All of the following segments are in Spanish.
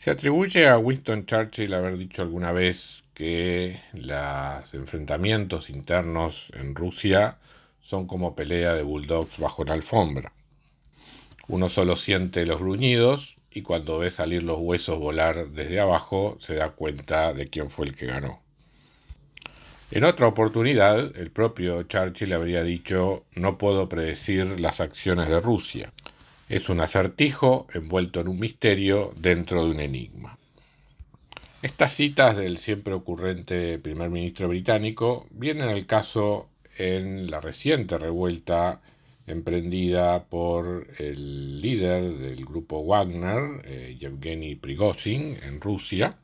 Se atribuye a Winston Churchill haber dicho alguna vez que los enfrentamientos internos en Rusia son como pelea de bulldogs bajo la alfombra. Uno solo siente los gruñidos y cuando ve salir los huesos volar desde abajo se da cuenta de quién fue el que ganó. En otra oportunidad, el propio Churchill habría dicho no puedo predecir las acciones de Rusia. Es un acertijo envuelto en un misterio dentro de un enigma. Estas citas del siempre ocurrente primer ministro británico vienen al caso en la reciente revuelta emprendida por el líder del grupo Wagner, eh, Yevgeny Prigozhin, en Rusia,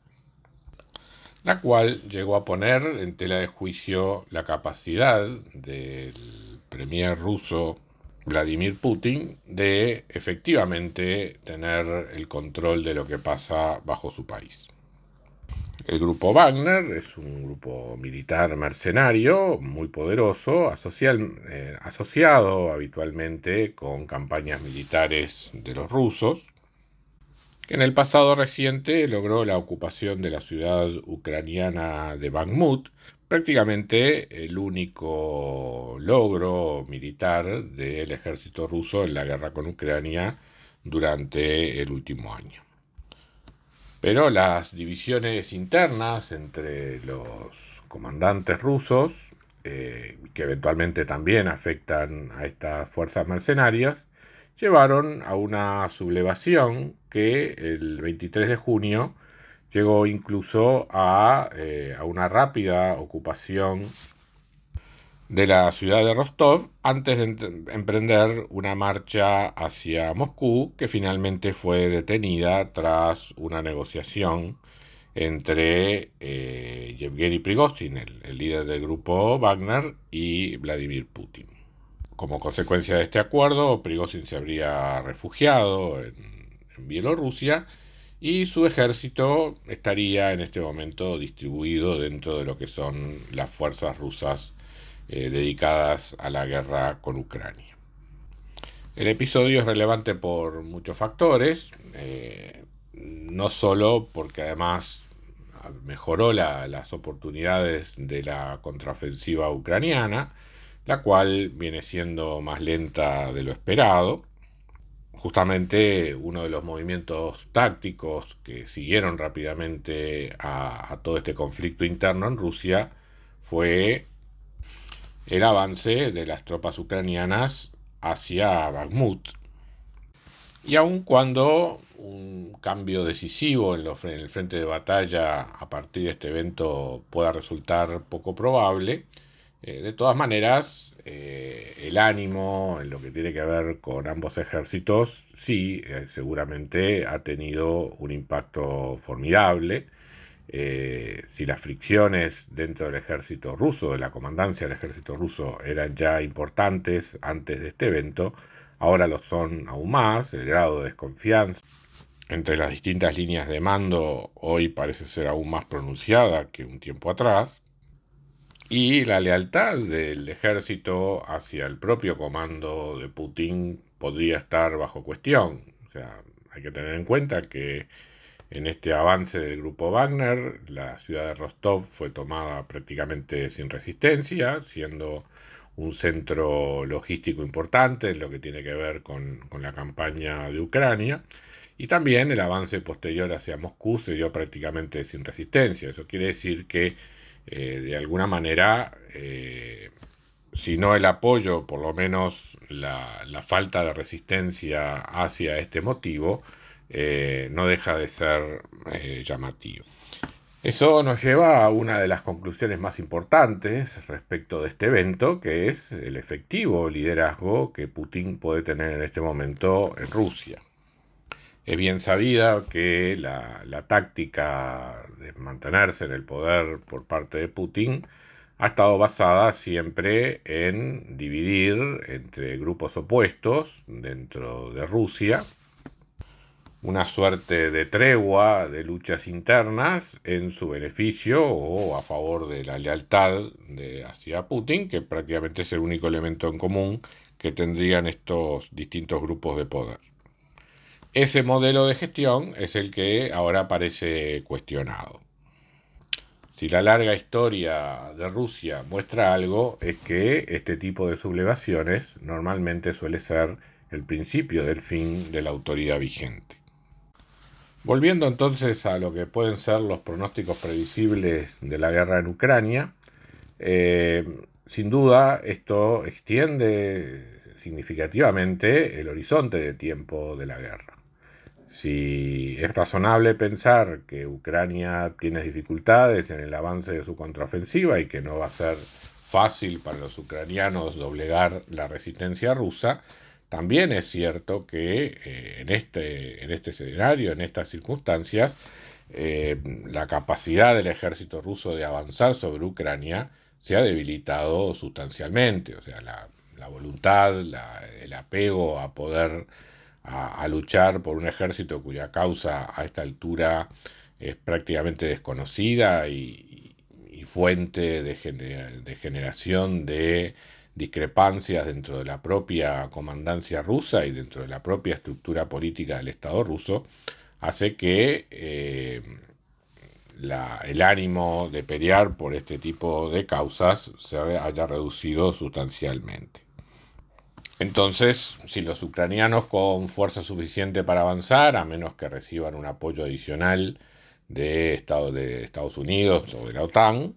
la cual llegó a poner en tela de juicio la capacidad del premier ruso Vladimir Putin de efectivamente tener el control de lo que pasa bajo su país. El grupo Wagner es un grupo militar mercenario muy poderoso, eh, asociado habitualmente con campañas militares de los rusos, que en el pasado reciente logró la ocupación de la ciudad ucraniana de Bakhmut prácticamente el único logro militar del ejército ruso en la guerra con Ucrania durante el último año. Pero las divisiones internas entre los comandantes rusos, eh, que eventualmente también afectan a estas fuerzas mercenarias, llevaron a una sublevación que el 23 de junio Llegó incluso eh, a, una rápida ocupación de la ciudad de Rostov antes de emprender una marcha hacia Moscú que finalmente fue detenida tras una negociación entre eh, Yevgeny Prigozhin, el, líder del grupo Wagner, y Vladimir Putin. Como consecuencia de este acuerdo, Prigozhin se habría refugiado en Bielorrusia y su ejército estaría en este momento distribuido dentro de lo que son las fuerzas rusas eh, dedicadas a la guerra con Ucrania. El episodio es relevante por muchos factores, eh, no solo porque además mejoró las oportunidades de la contraofensiva ucraniana, la cual viene siendo más lenta de lo esperado, justamente uno de los movimientos tácticos que siguieron rápidamente a, todo este conflicto interno en Rusia fue el avance de las tropas ucranianas hacia Bakhmut. Y aun cuando un cambio decisivo en, el frente de batalla a partir de este evento pueda resultar poco probable, eh, de todas maneras, eh, el ánimo en lo que tiene que ver con ambos ejércitos, sí, eh, seguramente ha tenido un impacto formidable. si las fricciones dentro del ejército ruso, de la comandancia del ejército ruso, eran ya importantes antes de este evento, ahora lo son aún más. El grado de desconfianza entre las distintas líneas de mando hoy parece ser aún más pronunciada que un tiempo atrás y la lealtad del ejército hacia el propio comando de Putin podría estar bajo cuestión. O sea, hay que tener en cuenta que en este avance del grupo Wagner, la ciudad de Rostov fue tomada prácticamente sin resistencia, siendo un centro logístico importante en lo que tiene que ver con, con la campaña de Ucrania. Y también el avance posterior hacia Moscú se dio prácticamente sin resistencia. Eso quiere decir que eh, de alguna manera, eh, si no el apoyo, por lo menos la, falta de resistencia hacia este motivo, eh, no deja de ser llamativo. Eso nos lleva a una de las conclusiones más importantes respecto de este evento, que es el efectivo liderazgo que Putin puede tener en este momento en Rusia. Es bien sabida que la, táctica mantenerse en el poder por parte de Putin ha estado basada siempre en dividir entre grupos opuestos dentro de Rusia una suerte de tregua de luchas internas en su beneficio o a favor de la lealtad de, hacia Putin, que prácticamente es el único elemento en común que tendrían estos distintos grupos de poder. Ese modelo de gestión es el que ahora parece cuestionado. Si la larga historia de Rusia muestra algo, es que este tipo de sublevaciones normalmente suele ser el principio del fin de la autoridad vigente. Volviendo entonces a lo que pueden ser los pronósticos previsibles de la guerra en Ucrania, eh, sin duda esto extiende significativamente el horizonte de tiempo de la guerra. Si es razonable pensar que Ucrania tiene dificultades en el avance de su contraofensiva y que no va a ser fácil para los ucranianos doblegar la resistencia rusa, también es cierto que eh, en, este, en este escenario, en estas circunstancias, eh, la capacidad del ejército ruso de avanzar sobre Ucrania se ha debilitado sustancialmente. O sea, la, voluntad, el apego a poder a, luchar por un ejército cuya causa a esta altura es prácticamente desconocida y, fuente de, generación de discrepancias dentro de la propia comandancia rusa y dentro de la propia estructura política del Estado ruso, hace que eh, el ánimo de pelear por este tipo de causas se haya reducido sustancialmente. Entonces, si los ucranianos con fuerza suficiente para avanzar, a menos que reciban un apoyo adicional de, Estados Unidos o de la OTAN,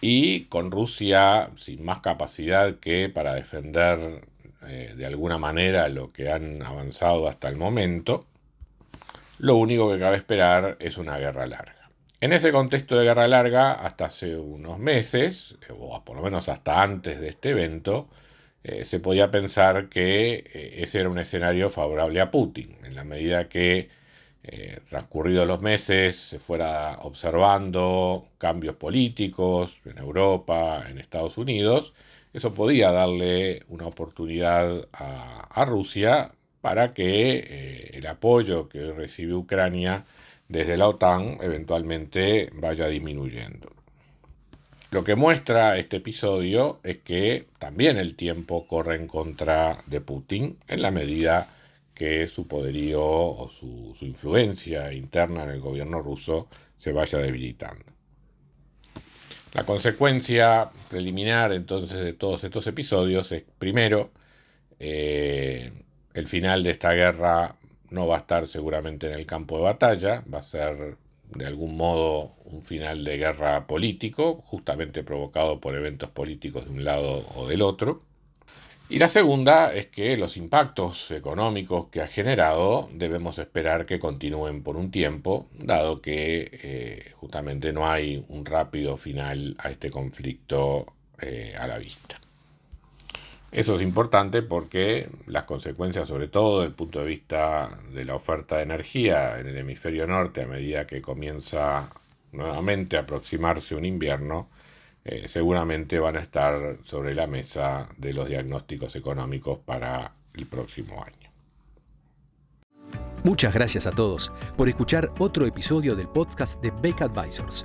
y con Rusia sin más capacidad que para defender eh, de alguna manera lo que han avanzado hasta el momento, lo único que cabe esperar es una guerra larga. En ese contexto de guerra larga, hasta hace unos meses, o por lo menos hasta antes de este evento, eh, se podía pensar que eh, ese era un escenario favorable a Putin, en la medida que eh, transcurridos los meses se fuera observando cambios políticos en Europa, en Estados Unidos, eso podía darle una oportunidad a, Rusia para que el apoyo que recibe Ucrania desde la OTAN eventualmente vaya disminuyendo. Lo que muestra este episodio es que también el tiempo corre en contra de Putin en la medida que su poderío o su, influencia interna en el gobierno ruso se vaya debilitando. La consecuencia preliminar entonces de todos estos episodios es, primero, eh, el final de esta guerra no va a estar seguramente en el campo de batalla, va a ser de algún modo un final de guerra político, justamente provocado por eventos políticos de un lado o del otro. Y la segunda es que los impactos económicos que ha generado debemos esperar que continúen por un tiempo, dado que eh, justamente no hay un rápido final a este conflicto eh, a la vista. Eso es importante porque las consecuencias, sobre todo desde el punto de vista de la oferta de energía en el hemisferio norte, a medida que comienza nuevamente a aproximarse un invierno, eh, seguramente van a estar sobre la mesa de los diagnósticos económicos para el próximo año. Muchas gracias a todos por escuchar otro episodio del podcast de Beck Advisors.